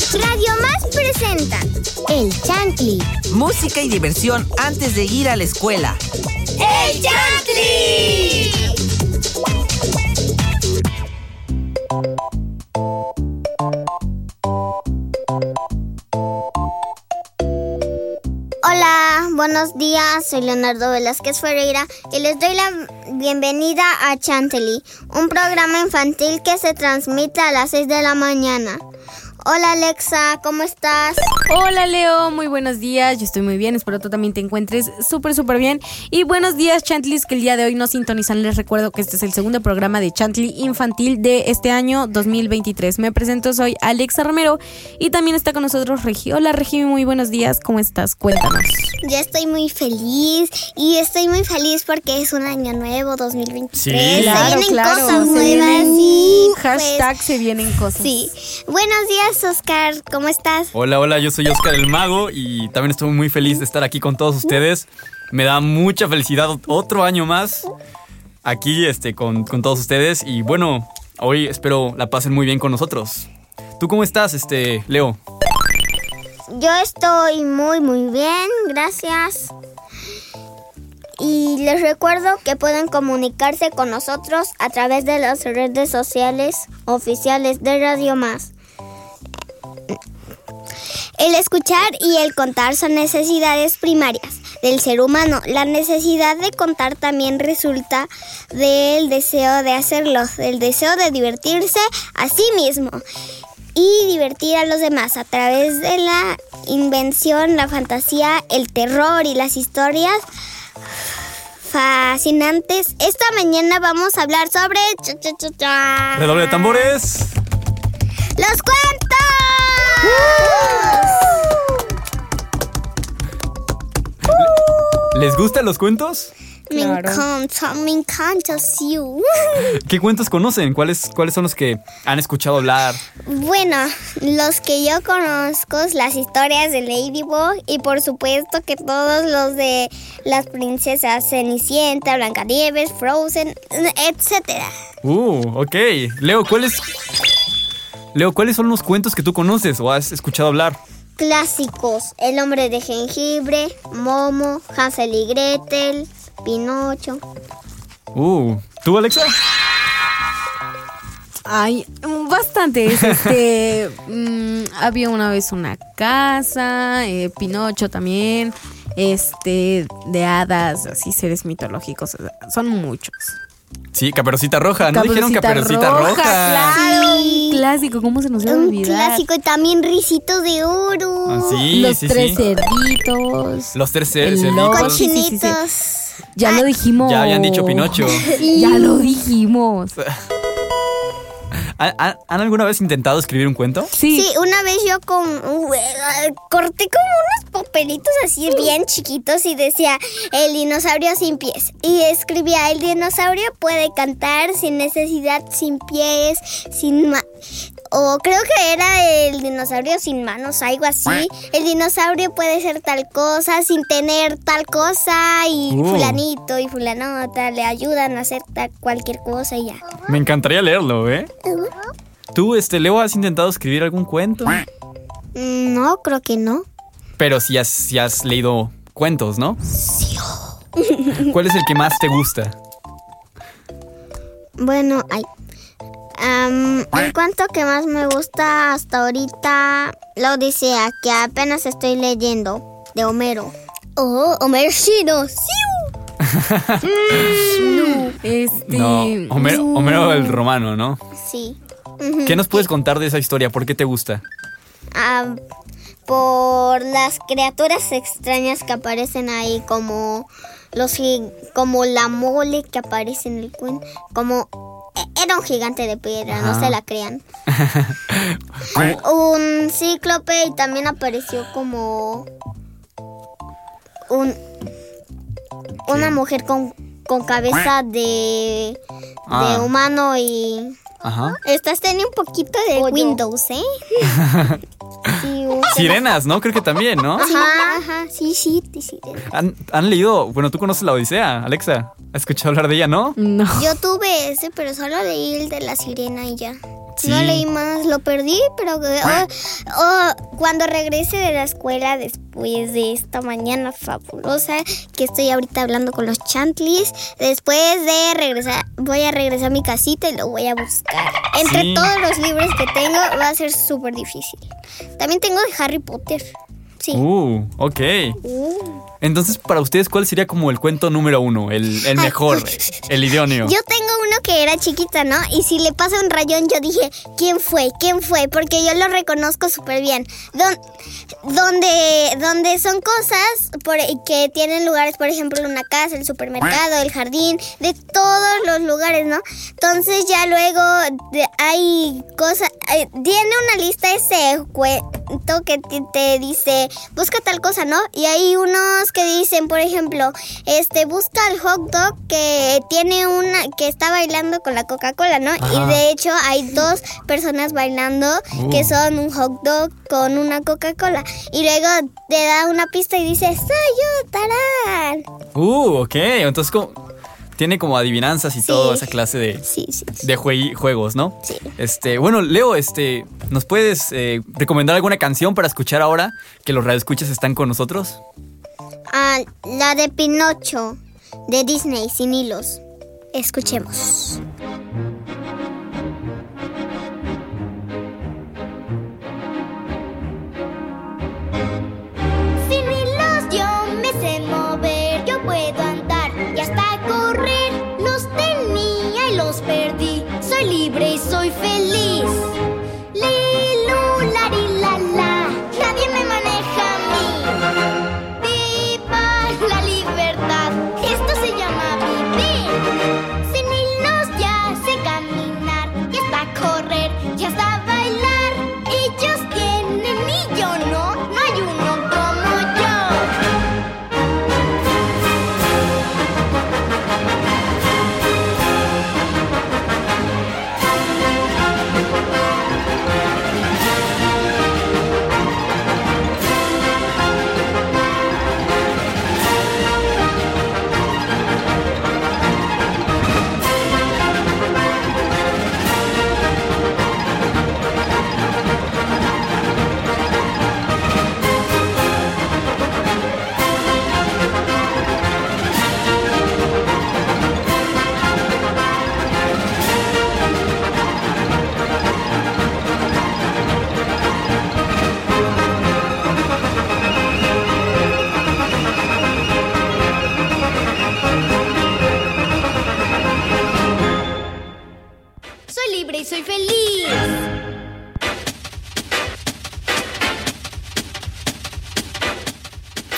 Radio Más presenta El Chantli. Música y diversión antes de ir a la escuela. ¡El Chantli! Hola, buenos días. Soy Leonardo Velázquez Ferreira y les doy la bienvenida a Chantilly, un programa infantil que se transmite a las 6 de la mañana. Hola Alexa, ¿cómo estás? Hola Leo, muy buenos días. Yo estoy muy bien, espero tú también te encuentres súper, súper bien. Y buenos días, Chantlis, que el día de hoy nos sintonizan. Les recuerdo que este es el segundo programa de Chantley Infantil de este año 2023. Me presento, soy Alexa Romero y también está con nosotros Regi. Hola Regi, muy buenos días, ¿cómo estás? Cuéntanos. Yo estoy muy feliz y estoy muy feliz porque es un año nuevo, 2023. Sí, claro, se vienen claro, cosas se nuevas vienen- y pues, Hashtag se vienen cosas. Sí. Buenos días, Oscar. ¿Cómo estás? Hola, hola, yo soy Oscar el Mago y también estoy muy feliz de estar aquí con todos ustedes. Me da mucha felicidad otro año más aquí este, con, con todos ustedes y bueno, hoy espero la pasen muy bien con nosotros. ¿Tú cómo estás, este, Leo? Yo estoy muy, muy bien. Gracias. Y les recuerdo que pueden comunicarse con nosotros a través de las redes sociales oficiales de Radio Más. El escuchar y el contar son necesidades primarias del ser humano. La necesidad de contar también resulta del deseo de hacerlo, del deseo de divertirse a sí mismo y divertir a los demás a través de la invención, la fantasía, el terror y las historias fascinantes. Esta mañana vamos a hablar sobre cha, cha, cha, cha, Redoble de tambores. los cuentos. ¿Les gustan los cuentos? Me Claro. encanta, me encanta, sí. ¿Qué cuentos conocen? ¿Cuáles, ¿Cuáles son los que han escuchado hablar? Bueno, los que yo conozco, las historias de Ladybug y por supuesto que todos los de las princesas Cenicienta, Blancanieves, Frozen, etcétera. Uh, ok. Leo, ¿cuáles... Leo, ¿cuáles son los cuentos que tú conoces o has escuchado hablar? Clásicos, El hombre de jengibre, Momo, Hansel y Gretel, Pinocho. Uh, ¿tú, Alexa? Ay, bastantes. Este, mm, había una vez una casa, eh, Pinocho también, este, de hadas, así seres mitológicos. o sea, Son muchos. Sí, Caperucita Roja. ¿No dijeron Caperucita Roja? Claro, Sí. un clásico, ¿cómo se nos iba a Un clásico y también Risito de Oro. Ah, sí, Los sí, tres sí. cerditos. Los tres cerditos. lobo. Sí, sí, sí, sí. Cochinitos. Ya lo dijimos. Ya habían dicho Pinocho. Ya lo dijimos. ¿Han, alguna vez intentado escribir un cuento? Sí. Sí, una vez yo con uh, corté como unos papelitos así bien chiquitos y decía el dinosaurio sin pies. Y escribía el dinosaurio puede cantar sin necesidad, sin pies, sin ma o creo que era el dinosaurio sin manos, algo así. El dinosaurio puede ser tal cosa sin tener tal cosa y Uh. fulanito y fulanota le ayudan a hacer tal cualquier cosa y ya. Me encantaría leerlo, ¿eh? ¿Tú, este, Leo, has intentado escribir algún cuento? Mm, No, creo que no. Pero sí has, sí has leído cuentos, ¿no? Sí. ¿Cuál es el que más te gusta? Bueno, ay. Am, el cuento que más me gusta hasta ahorita, La Odisea, que apenas estoy leyendo, de Homero. Oh, Homero Shino. Este. No, Homero, Homero el romano, ¿no? Sí. ¿Qué nos puedes contar de esa historia? ¿Por qué te gusta? Ah, por las criaturas extrañas que aparecen ahí, como los como la mole que aparece en el cuento, como era un gigante de piedra, no se la crean. un cíclope y también apareció como un una mujer con, con cabeza de, Ah. de humano y Ajá. estás teniendo un poquito de Windows, ¿eh? Sí, Sirenas, ¿no? Creo que también, ¿no? Ajá, ajá, sí, sí, sí, sí. ¿Han, han leído? Bueno, tú conoces la Odisea, Alexa. ¿Has escuchado hablar de ella, no? No. Yo tuve ese, pero solo leí el de la sirena y ya. Sí. No leí más, lo perdí, pero oh, oh, cuando regrese de la escuela después de esta mañana fabulosa que estoy ahorita hablando con los chantlis, después de regresar, voy a regresar a mi casita y lo voy a buscar. Entre Sí. todos los libros que tengo va a ser súper difícil. También tengo de Harry Potter. Sí. Uh, ok. Uh. Entonces, para ustedes, ¿cuál sería como el cuento número uno? El, mejor, el idóneo. Yo tengo uno que era chiquita, ¿no? Y si le pasa un rayón, yo dije, ¿quién fue? ¿Quién fue? Porque yo lo reconozco súper bien. Don- donde, donde son cosas por- que tienen lugares, por ejemplo, una casa, el supermercado, el jardín, de todos los lugares, ¿no? Entonces ya luego de- hay cosas, eh, tiene una lista ese cuento que te, te dice, busca tal cosa, ¿no? Y hay unos que dicen, por ejemplo, este, busca el hot dog que tiene una, que está bailando con la Coca-Cola, ¿no? Ajá. Y de hecho hay dos personas bailando que Uh. son un hot dog con una Coca-Cola. Y luego te da una pista y dice, soy yo, tarán. Uh, ok. Entonces, como, tiene como adivinanzas y Sí. toda esa clase de, Sí, sí, sí. de jue- juegos, ¿no? Sí. Este, bueno, Leo, este, ¿nos puedes eh, recomendar alguna canción para escuchar ahora que los radioescuchas están con nosotros? Ah, la de Pinocho, de Disney, sin hilos. Escuchemos.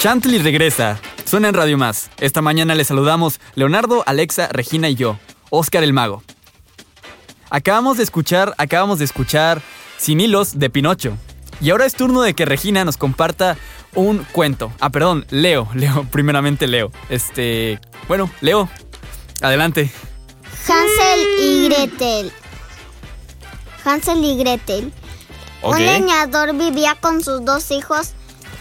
Chantley regresa. Suena en Radio Más. Esta mañana les saludamos Leonardo, Alexa, Regina y yo, Oscar el Mago. Acabamos de escuchar, acabamos de escuchar Sin hilos de Pinocho. Y ahora es turno de que Regina nos comparta un cuento. Ah, perdón, Leo, Leo, primeramente Leo. Este, bueno, Leo, adelante. Hansel y Gretel. Hansel y Gretel. Un leñador vivía con sus dos hijos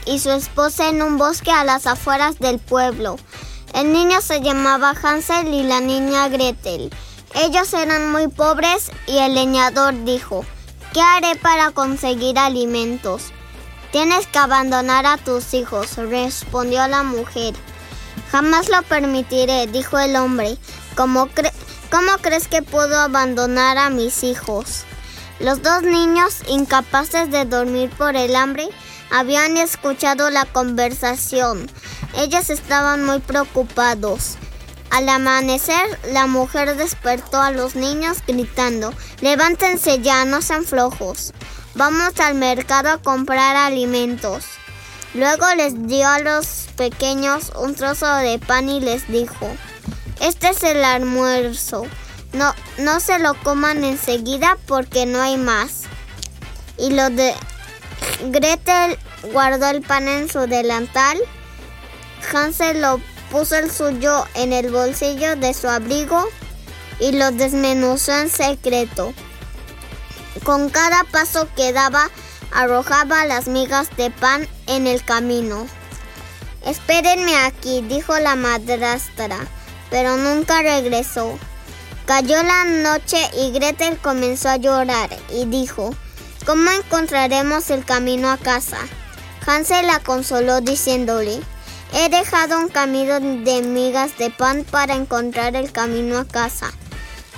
y su esposa en un bosque a las afueras del pueblo. El niño se llamaba Hansel y la niña Gretel. Ellos eran muy pobres y el leñador dijo, ¿qué haré para conseguir alimentos? Tienes que abandonar a tus hijos, respondió la mujer. Jamás lo permitiré, dijo el hombre. ¿Cómo, ¿Cómo crees que puedo abandonar a mis hijos? Los dos niños, incapaces de dormir por el hambre, habían escuchado la conversación. Ellos estaban muy preocupados. Al amanecer, la mujer despertó a los niños gritando, levántense ya, no sean flojos. Vamos al mercado a comprar alimentos. Luego les dio a los pequeños un trozo de pan y les dijo, este es el almuerzo. No, no se lo coman enseguida porque no hay más. Y lo de Gretel guardó el pan en su delantal. Hansel lo puso el suyo en el bolsillo de su abrigo y lo desmenuzó en secreto. Con cada paso que daba, arrojaba las migas de pan en el camino. Espérenme aquí, dijo la madrastra, pero nunca regresó. Cayó la noche y Gretel comenzó a llorar y dijo, ¿cómo encontraremos el camino a casa? Hansel la consoló diciéndole, he dejado un camino de migas de pan para encontrar el camino a casa.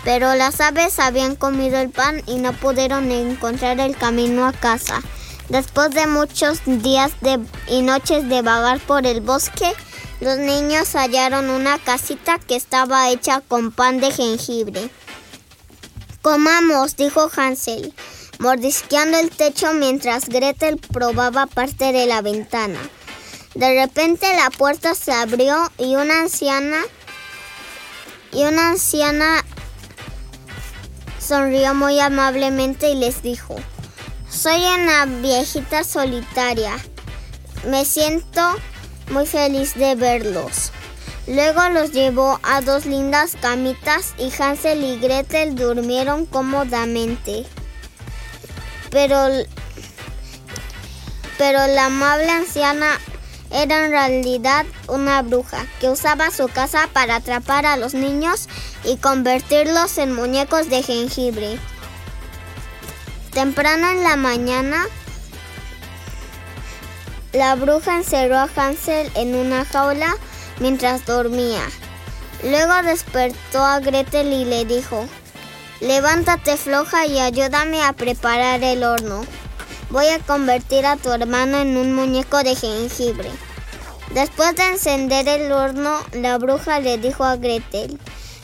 Pero las aves habían comido el pan y no pudieron encontrar el camino a casa. Después de muchos días de- y noches de vagar por el bosque, los niños hallaron una casita que estaba hecha con pan de jengibre. Comamos, dijo Hansel, mordisqueando el techo mientras Gretel probaba parte de la ventana. De repente la puerta se abrió y una anciana y una anciana sonrió muy amablemente y les dijo, soy una viejita solitaria. Me siento muy feliz de verlos. Luego los llevó a dos lindas camitas y Hansel y Gretel durmieron cómodamente. Pero, pero la amable anciana era en realidad una bruja que usaba su casa para atrapar a los niños y convertirlos en muñecos de jengibre. Temprano en la mañana, la bruja encerró a Hansel en una jaula mientras dormía. Luego despertó a Gretel y le dijo, levántate floja y ayúdame a preparar el horno. Voy a convertir a tu hermano en un muñeco de jengibre. Después de encender el horno, la bruja le dijo a Gretel,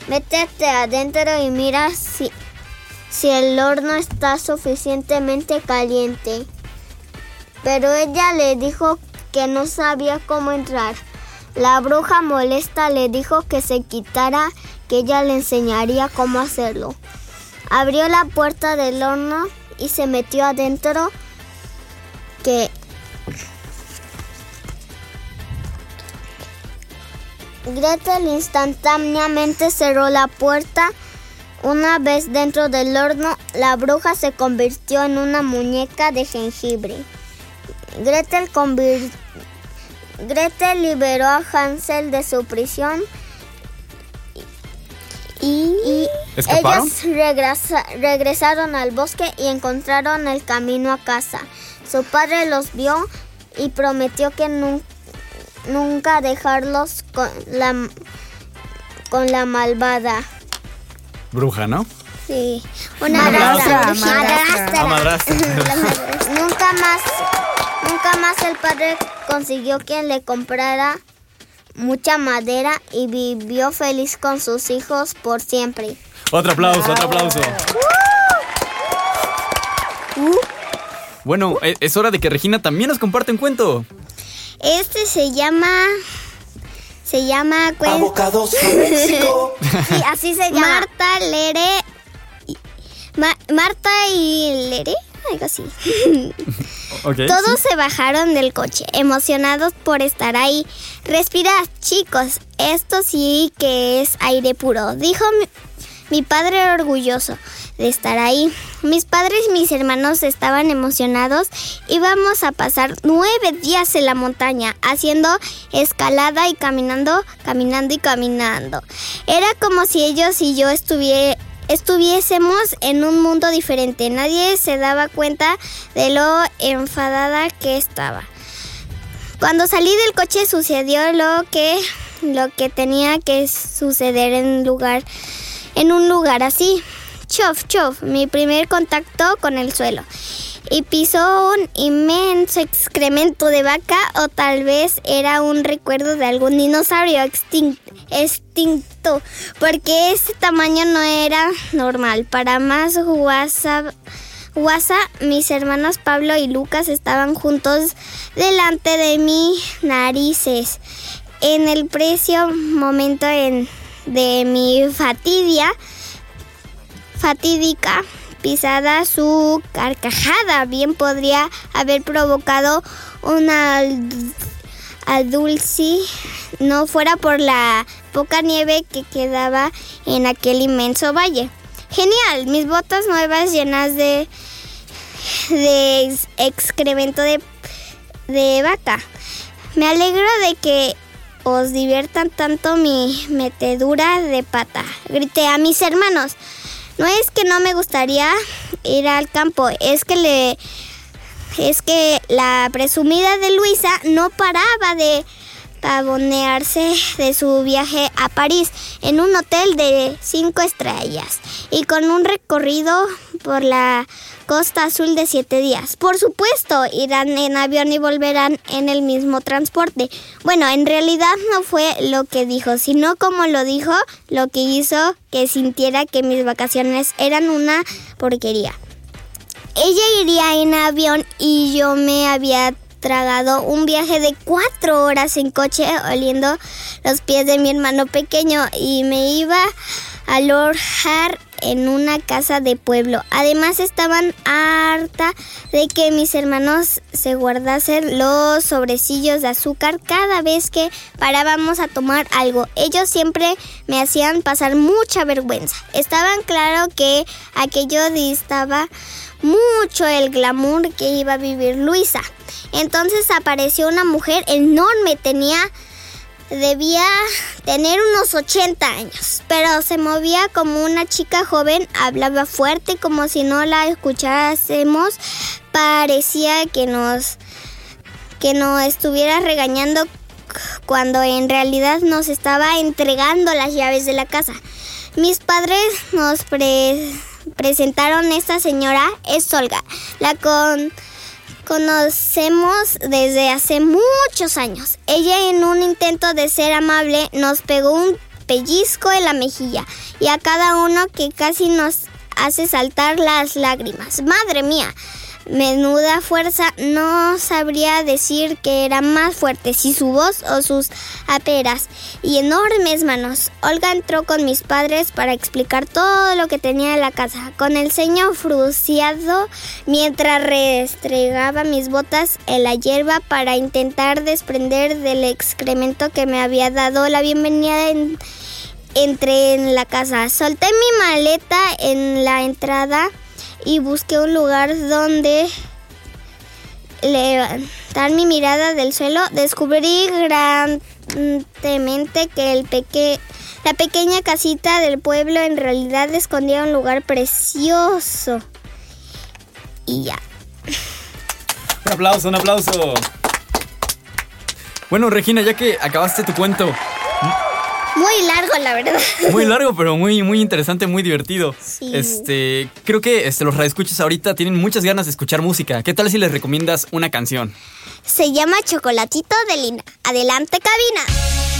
métete adentro y mira si, si el horno está suficientemente caliente. Pero ella le dijo que no sabía cómo entrar. La bruja molesta le dijo que se quitara, que ella le enseñaría cómo hacerlo. Abrió la puerta del horno y se metió adentro que Gretel instantáneamente cerró la puerta. Una vez dentro del horno, la bruja se convirtió en una muñeca de jengibre. Gretel, convir- Gretel liberó a Hansel de su prisión y, ellos regresa- regresaron al bosque y encontraron el camino a casa. Su padre los vio y prometió que nun- nunca dejarlos con la, con la malvada. Bruja, ¿no? Sí, una Madrastra, madrastra. madrastra. Madrastra. La madrastra. nunca más, nunca más el padre consiguió quien le comprara mucha madera y vivió feliz con sus hijos por siempre. Otro aplauso, otro aplauso. Bueno, e- es hora de que Regina también nos comparte un cuento. Este se llama, se llama cuen- Abocados a México. Sí, así se llama. Marta Lere. y- Ma- Marta y Lere, algo así. Todos se bajaron del coche, emocionados por estar ahí. Respirad, chicos, esto sí que es aire puro, dijo mi, padre orgulloso de estar ahí. Mis padres y mis hermanos estaban emocionados. Íbamos a pasar nueve días en la montaña, haciendo escalada y caminando, caminando y caminando. Era como si ellos y yo estuvie- estuviésemos en un mundo diferente. Nadie se daba cuenta de lo enfadada que estaba. Cuando salí del coche sucedió lo que lo que tenía que suceder en lugar en un lugar así. Chof, chof, mi primer contacto con el suelo. Y pisó un inmenso excremento de vaca o tal vez era un recuerdo de algún dinosaurio extin- extinto, porque ese tamaño no era normal. Para más guasa, guasa, mis hermanos Pablo y Lucas estaban juntos delante de mis narices. En el precio momento en- de mi fatidia, fatídica pisada, su carcajada bien podría haber provocado una adulci no fuera por la poca nieve que quedaba en aquel inmenso valle. Genial, mis botas nuevas llenas de, de ex- excremento de, de vaca. Me alegro de que os diviertan tanto mi metedura de pata. Grité a mis hermanos. No es que no me gustaría ir al campo, es que le es que la presumida de Luisa no paraba de pavonearse de su viaje a París en un hotel de cinco estrellas y con un recorrido por la costa azul de siete días. Por supuesto, irán en avión y volverán en el mismo transporte. Bueno, en realidad no fue lo que dijo, sino como lo dijo, lo que hizo que sintiera que mis vacaciones eran una porquería. Ella iría en avión y yo me había tragado un viaje de cuatro horas en coche oliendo los pies de mi hermano pequeño y me iba alojar en una casa de pueblo. Además estaban harta de que mis hermanos se guardasen los sobrecillos de azúcar cada vez que parábamos a tomar algo. Ellos siempre me hacían pasar mucha vergüenza. Estaban claro que aquello distaba mucho el glamour que iba a vivir Luisa. Entonces apareció una mujer enorme, tenía debía tener unos 80 años, pero se movía como una chica joven, hablaba fuerte como si no la escuchásemos, parecía que nos que nos estuviera regañando cuando en realidad nos estaba entregando las llaves de la casa. Mis padres nos pre- presentaron esta señora, es Olga, la con conocemos desde hace muchos años. Ella en un intento de ser amable nos pegó un pellizco en la mejilla y a cada uno que casi nos hace saltar las lágrimas. Madre mía, menuda fuerza, no sabría decir que era más fuerte, si su voz o sus aperas y enormes manos. Olga entró con mis padres para explicar todo lo que tenía en la casa, con el ceño frunciado mientras restregaba mis botas en la hierba para intentar desprender del excremento que me había dado la bienvenida en- Entré en la casa, solté mi maleta en la entrada y busqué un lugar donde levantar mi mirada del suelo. Descubrí grandemente que el peque- la pequeña casita del pueblo en realidad escondía un lugar precioso. Y ya. Un aplauso, un aplauso. Bueno, Regina, ya que acabaste tu cuento, Muy largo, la verdad. muy largo, pero muy, muy interesante, muy divertido. Sí. Este, creo que este, los radioescuchas ahorita tienen muchas ganas de escuchar música. ¿Qué tal si les recomiendas una canción? Se llama Chocolatito de Lina. Adelante, cabina.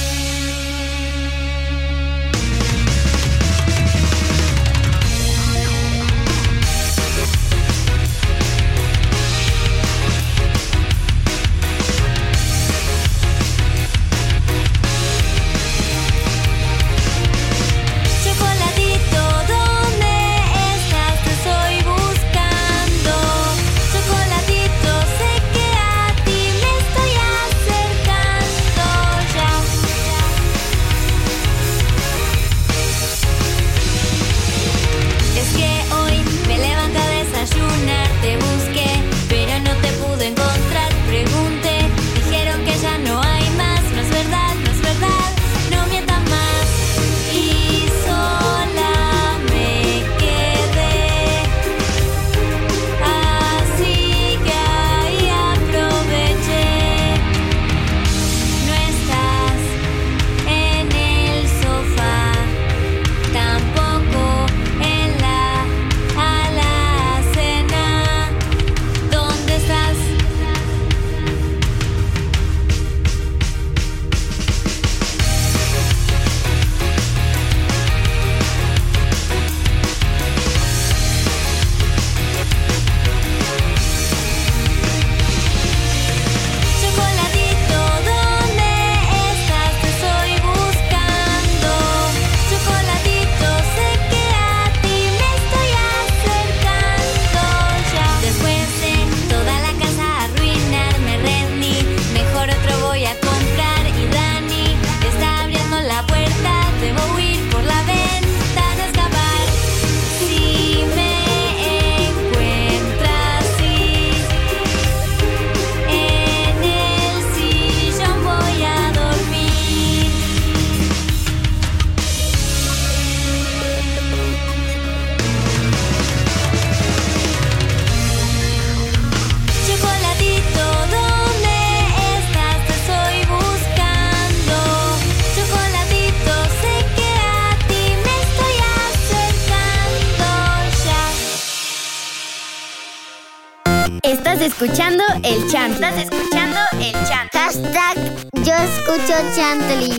Chantley.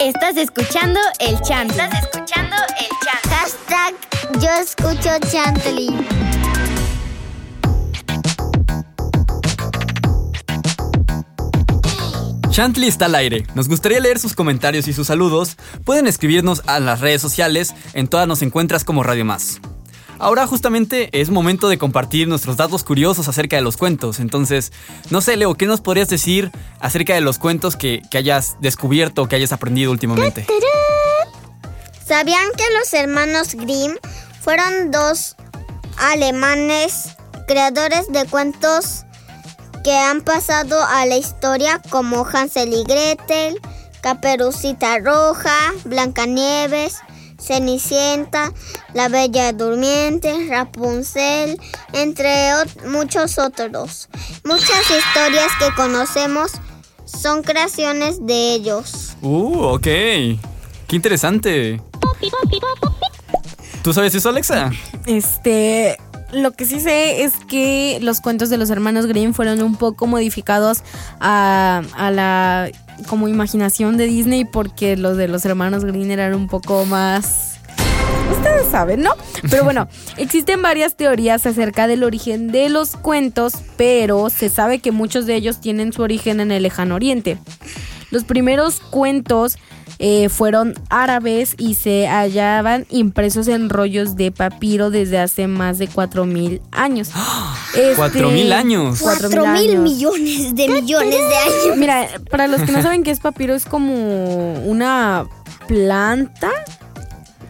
Estás escuchando el chant. Estás escuchando el chant. Hashtag yo escucho Chantley. Chantley está al aire. Nos gustaría leer sus comentarios y sus saludos. Pueden escribirnos a las redes sociales. En todas nos encuentras como Radio Más. Ahora justamente es momento de compartir nuestros datos curiosos acerca de los cuentos. Entonces, no sé, Leo, ¿qué nos podrías decir acerca de los cuentos que, hayas descubierto o que hayas aprendido últimamente? ¿Sabían que los hermanos Grimm fueron dos alemanes creadores de cuentos que han pasado a la historia como Hansel y Gretel, Caperucita Roja, Blancanieves, Cenicienta, La Bella Durmiente, Rapunzel, entre ot- muchos otros. Muchas historias que conocemos son creaciones de ellos. Uh, ok. Qué interesante. ¿Tú sabes eso, Alexa? Este, lo que sí sé es que los cuentos de los hermanos Grimm fueron un poco modificados a, a la como imaginación de Disney porque los de los hermanos Grimm eran un poco más ustedes saben, ¿no? Pero bueno, existen varias teorías acerca del origen de los cuentos, pero se sabe que muchos de ellos tienen su origen en el lejano oriente. Los primeros cuentos eh, fueron árabes y se hallaban impresos en rollos de papiro desde hace más de 4.000 años. Este, Cuatro mil años. Cuatro Cuatro mil mil años. millones de millones de años. Mira, para los que no saben qué es papiro, es como una planta,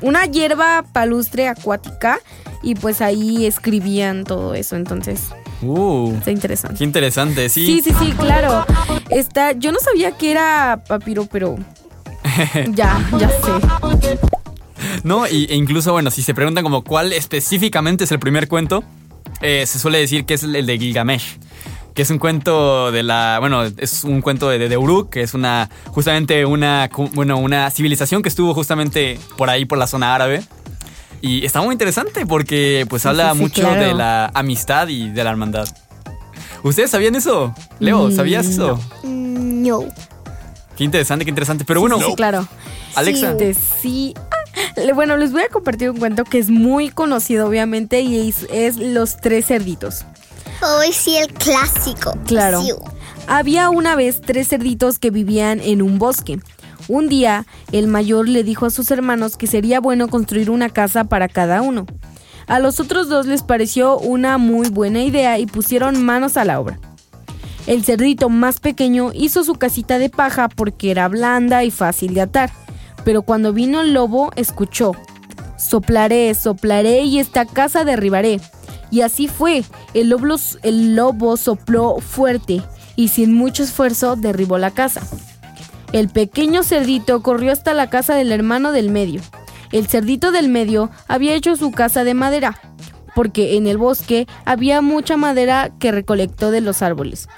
una hierba palustre acuática y pues ahí escribían todo eso, entonces Uh, está interesante. qué interesante, sí. Sí, sí, sí, claro. Está, yo no sabía que era papiro, pero ya, ya sé. No, y, e incluso, bueno, si se preguntan como cuál específicamente es el primer cuento, eh, se suele decir que es el, de Gilgamesh. Que es un cuento de la. Bueno, es un cuento de, de, Uruk, que es una. Justamente una. Bueno, una civilización que estuvo justamente por ahí, por la zona árabe. Y está muy interesante porque, pues, Sí, habla sí, mucho claro. de la amistad y de la hermandad. ¿Ustedes sabían eso? Leo, Mm, ¿sabías eso? No. Qué interesante, qué interesante. Pero bueno, Sí, claro. Alexa. Este, sí. Ah, le- Bueno, les voy a compartir un cuento que es muy conocido, obviamente, y es, es Los Tres Cerditos. Hoy sí el clásico. Claro. Sí. Había una vez tres cerditos que vivían en un bosque. Un día, el mayor le dijo a sus hermanos que sería bueno construir una casa para cada uno. A los otros dos les pareció una muy buena idea y pusieron manos a la obra. El cerdito más pequeño hizo su casita de paja porque era blanda y fácil de atar. Pero cuando vino el lobo, escuchó. Soplaré, soplaré y esta casa derribaré. Y así fue. El lobo, el lobo sopló fuerte y sin mucho esfuerzo derribó la casa. El pequeño cerdito corrió hasta la casa del hermano del medio. El cerdito del medio había hecho su casa de madera, porque en el bosque había mucha madera que recolectó de los árboles.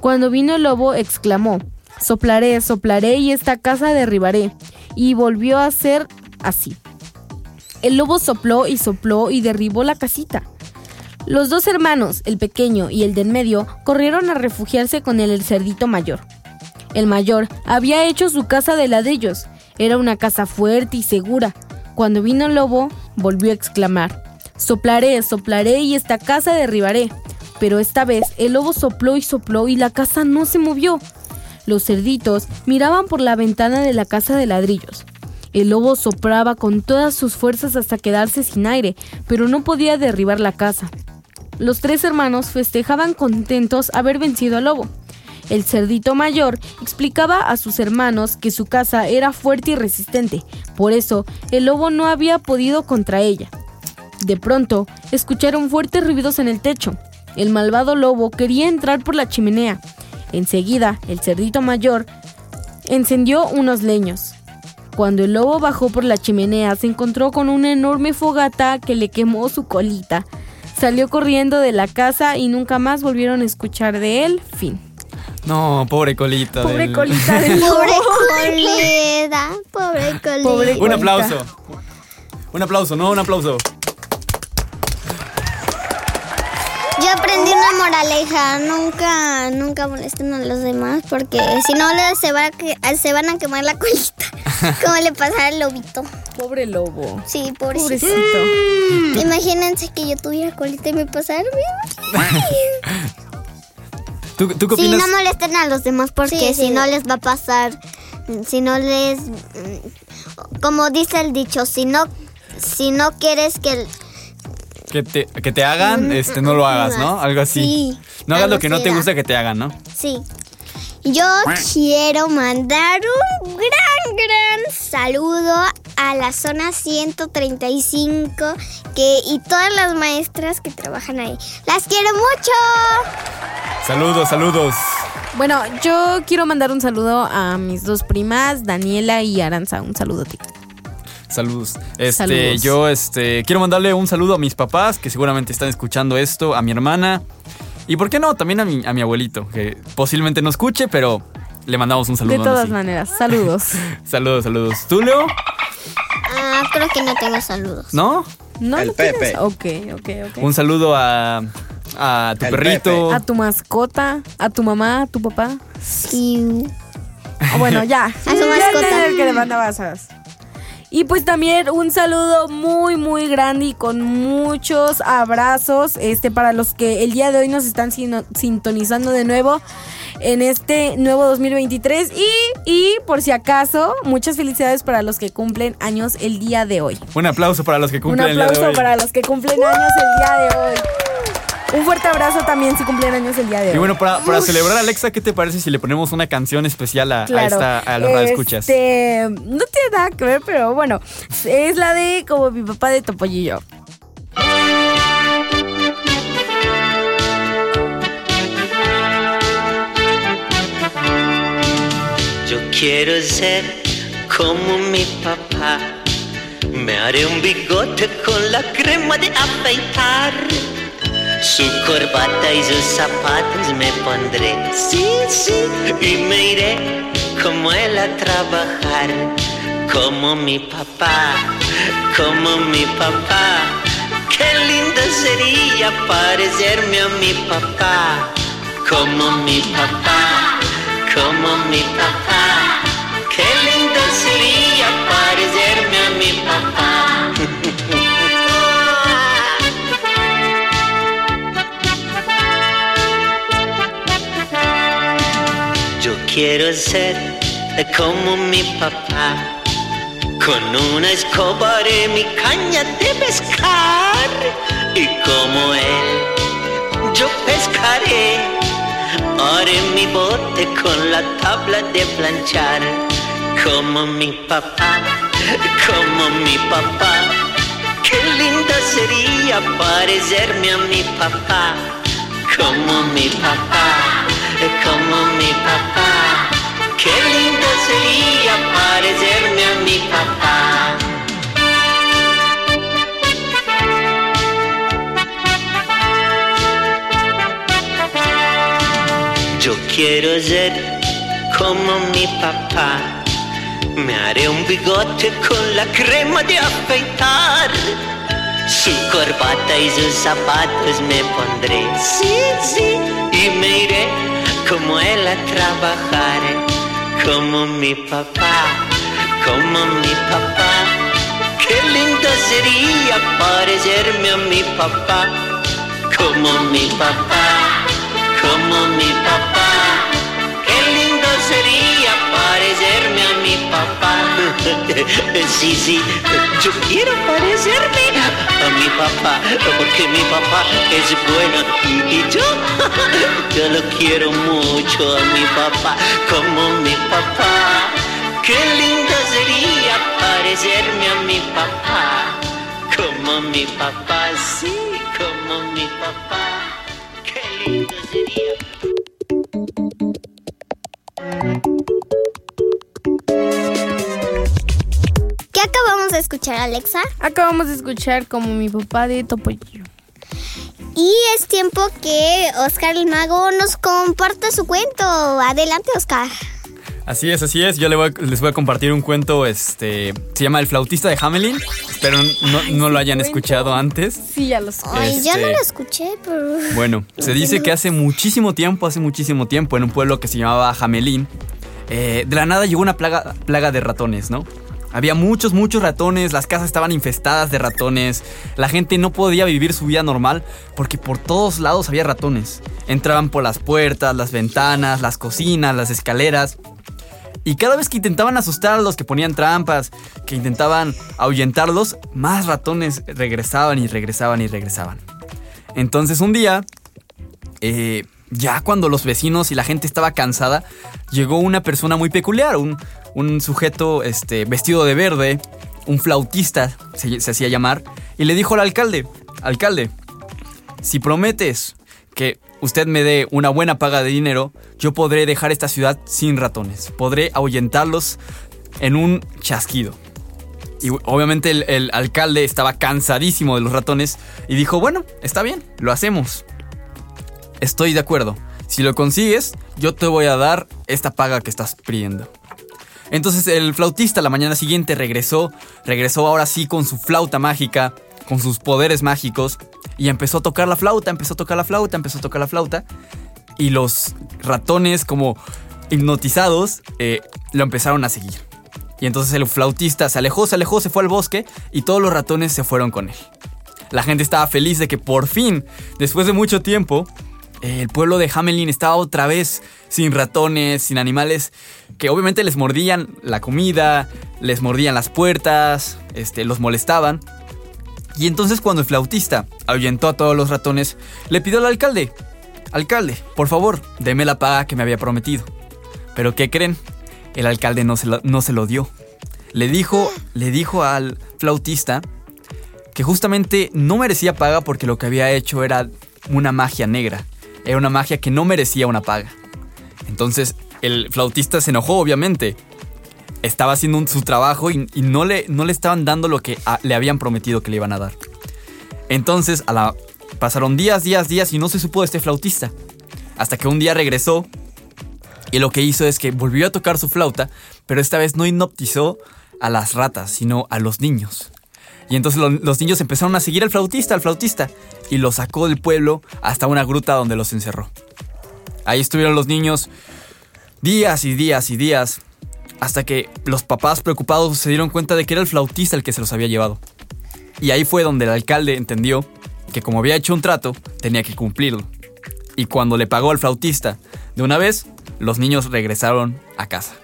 Cuando vino el lobo, exclamó, Soplaré, soplaré y esta casa derribaré. Y volvió a ser así. El lobo sopló y sopló y derribó la casita. Los dos hermanos, el pequeño y el del medio, corrieron a refugiarse con el cerdito mayor. El mayor había hecho su casa de ladrillos. Era una casa fuerte y segura. Cuando vino el lobo, volvió a exclamar, Soplaré, soplaré y esta casa derribaré. Pero esta vez el lobo sopló y sopló y la casa no se movió. Los cerditos miraban por la ventana de la casa de ladrillos. El lobo soplaba con todas sus fuerzas hasta quedarse sin aire, pero no podía derribar la casa. Los tres hermanos festejaban contentos haber vencido al lobo. El cerdito mayor explicaba a sus hermanos que su casa era fuerte y resistente, por eso el lobo no había podido contra ella. De pronto, escucharon fuertes ruidos en el techo. El malvado lobo quería entrar por la chimenea. Enseguida, el cerdito mayor encendió unos leños. Cuando el lobo bajó por la chimenea, se encontró con una enorme fogata que le quemó su colita. Salió corriendo de la casa y nunca más volvieron a escuchar de él. Fin. No, pobre colita. Pobre del- colita de Pobre colita. Pobre colita. Pobre Un colita. aplauso. Un aplauso, no, un aplauso. Yo aprendí una moraleja, nunca, nunca molesten a los demás porque si no les se, va a que- se van a quemar la colita, como le pasa al lobito. Pobre lobo. Sí, pobrecito. Pobrecito. Imagínense que yo tuviera colita y me pasara. ¿Tú, tú qué Sí, opinas? no molesten a los demás porque Sí, si no les va a pasar, mm, si no les, mm, como dice el dicho, si no, si no quieres que, el- Que te, que te hagan, este, no lo hagas, ¿no? Algo así. Sí, no hagas lo que no te gusta que te hagan, ¿no? Sí. Yo quiero mandar un gran, gran saludo a la zona 135 que, y todas las maestras que trabajan ahí. ¡Las quiero mucho! Saludos, saludos. Bueno, yo quiero mandar un saludo a mis dos primas, Daniela y Aranza. Un saludo, tío. Saludos. Este, Saludos. yo este quiero mandarle un saludo a mis papás que seguramente están escuchando esto, a mi hermana y por qué no, también a mi, a mi abuelito, que posiblemente no escuche, pero le mandamos un saludo. De todas maneras, saludos. Saludos, saludos. ¿Tú, Leo? Ah, creo que no tengo saludos. ¿No? ¿No El lo tienes? Pepe. Ok, ok, ok. Un saludo a, a tu El perrito. A tu mascota, a tu mamá, a tu papá. Sí. Ah, bueno, ya. su Ya mascota. entendí el que le mandabas Y pues también un saludo muy muy grande y con muchos abrazos este para los que el día de hoy nos están sino- sintonizando de nuevo en este nuevo 2023 y, y por si acaso muchas felicidades para los que cumplen años el día de hoy. Un aplauso para los que Un cumplen el día de aplauso hoy. para los que cumplen años el día de hoy. Un fuerte abrazo también si cumplen años el día de hoy. Y bueno, para, para celebrar, Alexa, ¿qué te parece si le ponemos una canción especial a, a Claro. esta, a los? Este, no tiene nada que ver, pero bueno, es la de como mi papá de Topollillo. Quiero ser como mi papá. Me haré un bigote con la crema de afeitar. Su corbata y sus zapatos me pondré. Sí, sí. Y me iré como él a trabajar. Como mi papá, como mi papá. Qué lindo sería parecerme a mi papá. Como mi papá, como mi papá. Qué lindo sería parecerme a mi papá. Yo quiero ser como mi papá, con una escoba haré mi caña de pescar y como él yo pescaré. Haré mi bote con la tabla de planchar, como mi papá, como mi papá. Qué lindo sería parecerme a mi papá, como mi papá, como mi papá. Qué lindo sería parecerme a mi papá. Quiero ser como mi papá. Me haré un bigote con la crema de afeitar. Su corbata y sus zapatos me pondré. Sí, sí. Y me iré como él a trabajar. Como mi papá, como mi papá. Qué lindo sería parecerme a mi papá. Como mi papá, como mi papá. Sería parecerme a mi papá. Sí, sí, yo quiero parecerme a mi papá, porque mi papá es bueno y yo, yo lo quiero mucho a mi papá, como mi papá. Qué lindo sería parecerme a mi papá, como mi papá, sí, como mi papá. Qué lindo sería. ¿Qué acabamos de escuchar, Alexa? Acabamos de escuchar como mi papá de Topollillo. Y es tiempo que Oscar el Mago nos comparte su cuento. Adelante, Oscar. Así es, así es. Yo le voy a- les voy a compartir un cuento, este, se llama El flautista de Hamelin. Espero no, no lo hayan escuchado antes. Sí, ya lo sé. Ay, yo no Este- lo escuché, pero... Bueno, se dice que hace muchísimo tiempo, hace muchísimo tiempo, en un pueblo que se llamaba Hamelin, eh, de la nada llegó una plaga, plaga de ratones, ¿no? Había muchos, muchos ratones, las casas estaban infestadas de ratones, la gente no podía vivir su vida normal porque por todos lados había ratones. Entraban por las puertas, las ventanas, las cocinas, las escaleras. Y cada vez que intentaban asustar a los que ponían trampas, que intentaban ahuyentarlos, más ratones regresaban y regresaban y regresaban. Entonces un día, eh, ya cuando los vecinos y la gente estaba cansada, llegó una persona muy peculiar, un, sujeto este, vestido de verde, un flautista se hacía llamar, y le dijo al alcalde, alcalde, si prometes que usted me dé una buena paga de dinero, yo podré dejar esta ciudad sin ratones, podré ahuyentarlos en un chasquido. Y obviamente el, el alcalde estaba cansadísimo de los ratones y dijo, bueno, está bien, lo hacemos. Estoy de acuerdo. Si lo consigues, yo te voy a dar esta paga que estás pidiendo. Entonces el flautista la mañana siguiente regresó, regresó ahora sí con su flauta mágica, con sus poderes mágicos, y empezó a tocar la flauta, empezó a tocar la flauta, empezó a tocar la flauta, y los ratones como hipnotizados eh, lo empezaron a seguir. Y entonces el flautista se alejó, se alejó, se fue al bosque y todos los ratones se fueron con él. La gente estaba feliz de que por fin, después de mucho tiempo, eh, el pueblo de Hamelin estaba otra vez sin ratones, sin animales que obviamente les mordían la comida, les mordían las puertas, este, los molestaban. Y entonces cuando el flautista ahuyentó a todos los ratones, le pidió al alcalde, alcalde, por favor, deme la paga que me había prometido. Pero ¿qué creen? El alcalde no se lo, no se lo dio. Le dijo, le dijo al flautista que justamente no merecía paga porque lo que había hecho era una magia negra. Era una magia que no merecía una paga. Entonces el flautista se enojó, obviamente. Estaba haciendo su trabajo y, no, le, no le estaban dando lo que le habían prometido que le iban a dar. Entonces pasaron días, días, días y no se supo de este flautista. Hasta que un día regresó y lo que hizo es que volvió a tocar su flauta, pero esta vez no hipnotizó a las ratas, sino a los niños. Y entonces lo- los niños empezaron a seguir al flautista, al flautista, y lo sacó del pueblo hasta una gruta donde los encerró. Ahí estuvieron los niños días y días y días, hasta que los papás preocupados se dieron cuenta de que era el flautista el que se los había llevado. Y ahí fue donde el alcalde entendió que como había hecho un trato, tenía que cumplirlo. Y cuando le pagó al flautista de una vez, los niños regresaron a casa.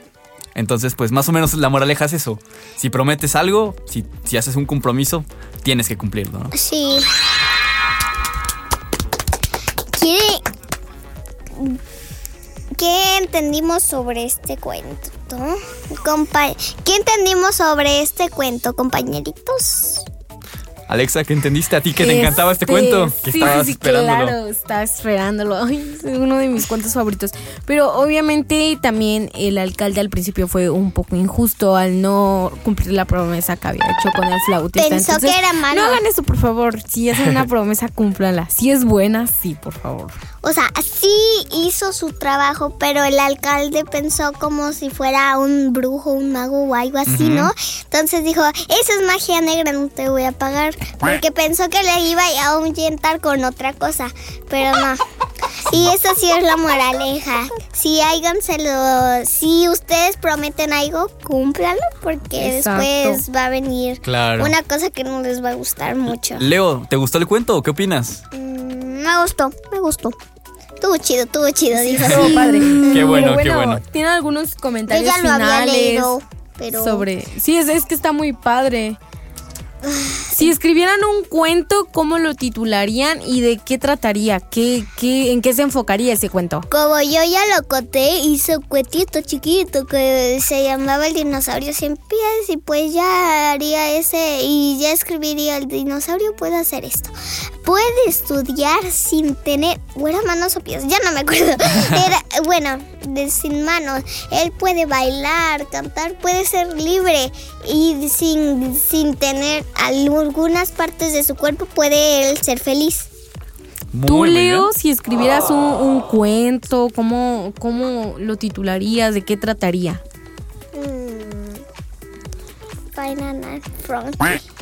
Entonces, pues más o menos la moraleja es eso. Si prometes algo, si, si haces un compromiso, tienes que cumplirlo, ¿no? Sí. ¿Quiere... ¿Qué entendimos sobre este cuento? Compa- ¿Qué entendimos sobre este cuento, compañeritos? Alexa, ¿qué entendiste a ti que te encantaba este cuento? Que sí, estabas sí, sí, esperándolo. claro, estaba esperándolo. Ay, es uno de mis cuentos favoritos. Pero obviamente también el alcalde al principio fue un poco injusto al no cumplir la promesa que había hecho con el flautista. Pensó Entonces, que era malo. No hagan eso, por favor. Si hacen una promesa, cúmplala. Si es buena, sí, por favor. O sea, sí hizo su trabajo, pero el alcalde pensó como si fuera un brujo, un mago o algo así, ¿no? Entonces dijo, esa es magia negra, no te voy a pagar. Porque pensó que le iba a ahuyentar con otra cosa, pero no. Y eso sí es la moraleja. Si háganselo, si ustedes prometen algo, cúmplalo, porque Exacto. después va a venir Claro. una cosa que no les va a gustar mucho. Leo, ¿te gustó el cuento o qué opinas? Mm, me gustó, me gustó. Estuvo chido, estuvo chido, dijo. Estuvo padre. Qué bueno, Pero qué bueno. Tiene algunos Yo comentarios ya lo había finales leído, pero sobre. Sí, es, es que está muy padre. Si escribieran un cuento, ¿cómo lo titularían y de qué trataría? ¿Qué, qué, ¿En qué se enfocaría ese cuento? como yo ya lo conté, hice un cuentito chiquito que se llamaba El dinosaurio sin pies y pues ya haría ese y ya escribiría el dinosaurio puede hacer esto. Puede estudiar sin tener, o era manos o pies, ya no me acuerdo. Era, bueno, de sin manos. Él puede bailar, cantar, puede ser libre y sin, sin tener algunas partes de su cuerpo puede él ser feliz. Muy, Tú, Leo, bien. si escribieras un, un cuento, ¿cómo, ¿cómo lo titularías? ¿De qué trataría? Mm. Banana Front.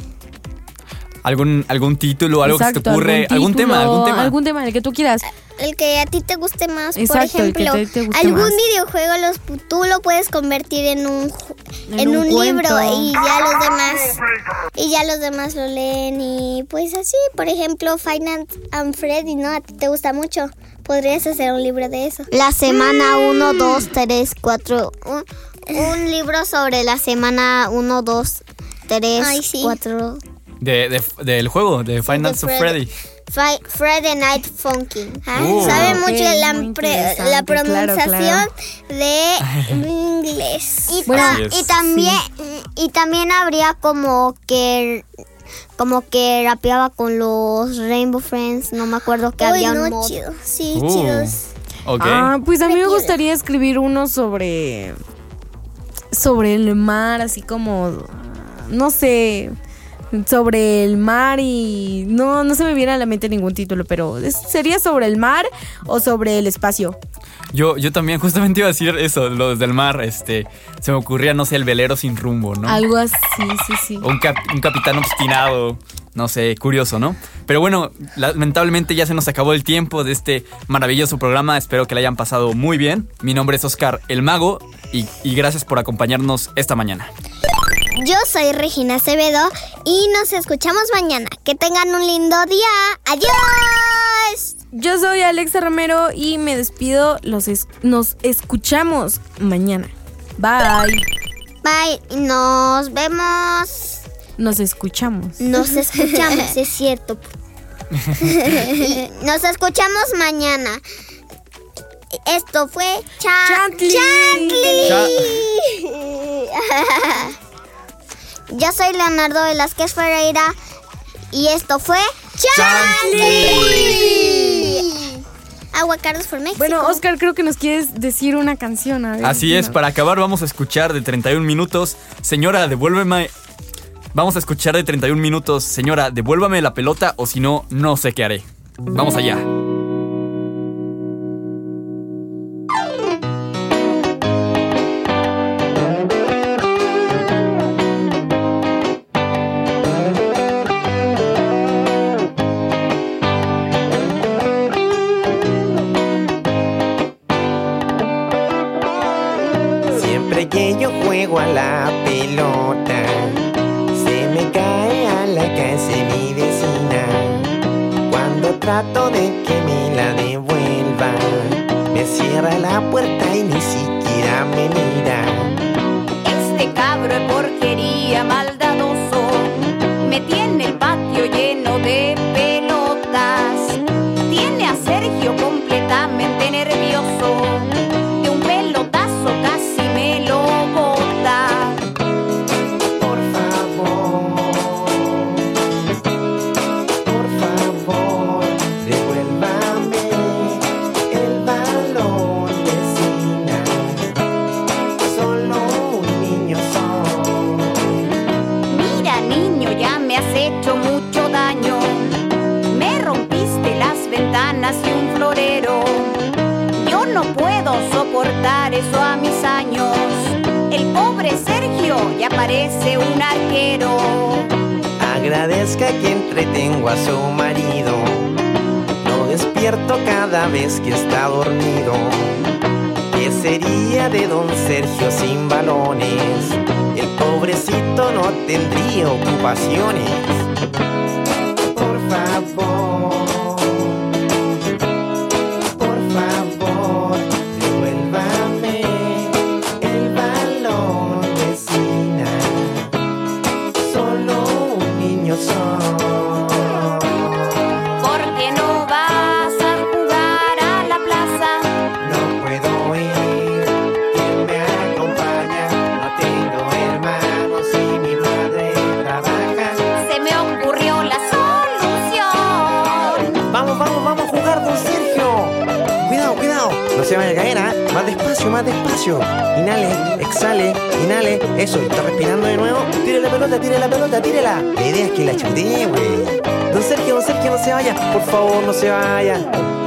¿Algún, algún título, algo que se te Exacto, ocurre? ¿Algún, tema? título, ¿Algún tema? Algún tema, el que tú quieras. El que a ti te guste más, Exacto, por el que ejemplo, te- te guste algún más. videojuego los, tú lo puedes convertir en un En en, un un, libro y ya los demás y ya los demás lo leen y pues así, por ejemplo, Final and Freddy, ¿no? A ti te gusta mucho. Podrías hacer un libro de eso. La semana 1, 2, 3, 4. Un, un libro sobre la semana 1, 2, 3, Ay, sí. 4. De, de- del juego, de Five Nights at Freddy. Freddy. Friday Night Funkin'. Ah, Uh. sabe mucho la, pre- la pronunciación claro. de inglés. Y, Bueno, ta- Así es. y también y también habría como que como que rapeaba con los Rainbow Friends, no me acuerdo que Uy, había no, un mod. chido. Sí, Uh, chidos. Ok. Ah, pues a mí me gustaría escribir uno sobre. sobre el mar, así como. no sé. Sobre el mar y. No, no se me viene a la mente ningún título, pero es- sería sobre el mar o sobre el espacio. Yo, yo también justamente iba a decir eso, lo del mar, este, se me ocurría, no sé, el velero sin rumbo, ¿no? Algo así, sí, sí. O un, cap- un capitán obstinado, no sé, curioso, ¿no? Pero bueno, lamentablemente ya se nos acabó el tiempo de este maravilloso programa, espero que la hayan pasado muy bien. Mi nombre es Oscar el Mago y, y gracias por acompañarnos esta mañana. Yo soy Regina Acevedo y nos escuchamos mañana. Que tengan un lindo día. ¡Adiós! Yo soy Alexa Romero y me despido. Los es- nos escuchamos mañana. Bye. Bye, nos vemos. Nos escuchamos. Nos escuchamos, es cierto. Nos escuchamos mañana. Esto fue Cha- Chantli. Yo soy Leonardo Velázquez Ferreira y esto fue Agua Carlos por México. Bueno, Oscar, creo que nos quieres decir una canción. a ver, Así es, para acabar vamos a escuchar de 31 minutos, señora, devuélveme... Vamos a escuchar de 31 minutos, señora, devuélvame la pelota o si no, no sé qué haré. Vamos allá. Más despacio. Inhale, exhale, inhale. Eso, está respirando de nuevo. Tire la pelota, tire la pelota, tírela. La idea es que la chutee, güey. Don Sergio, don Sergio, no se vaya. Por favor, no se vaya.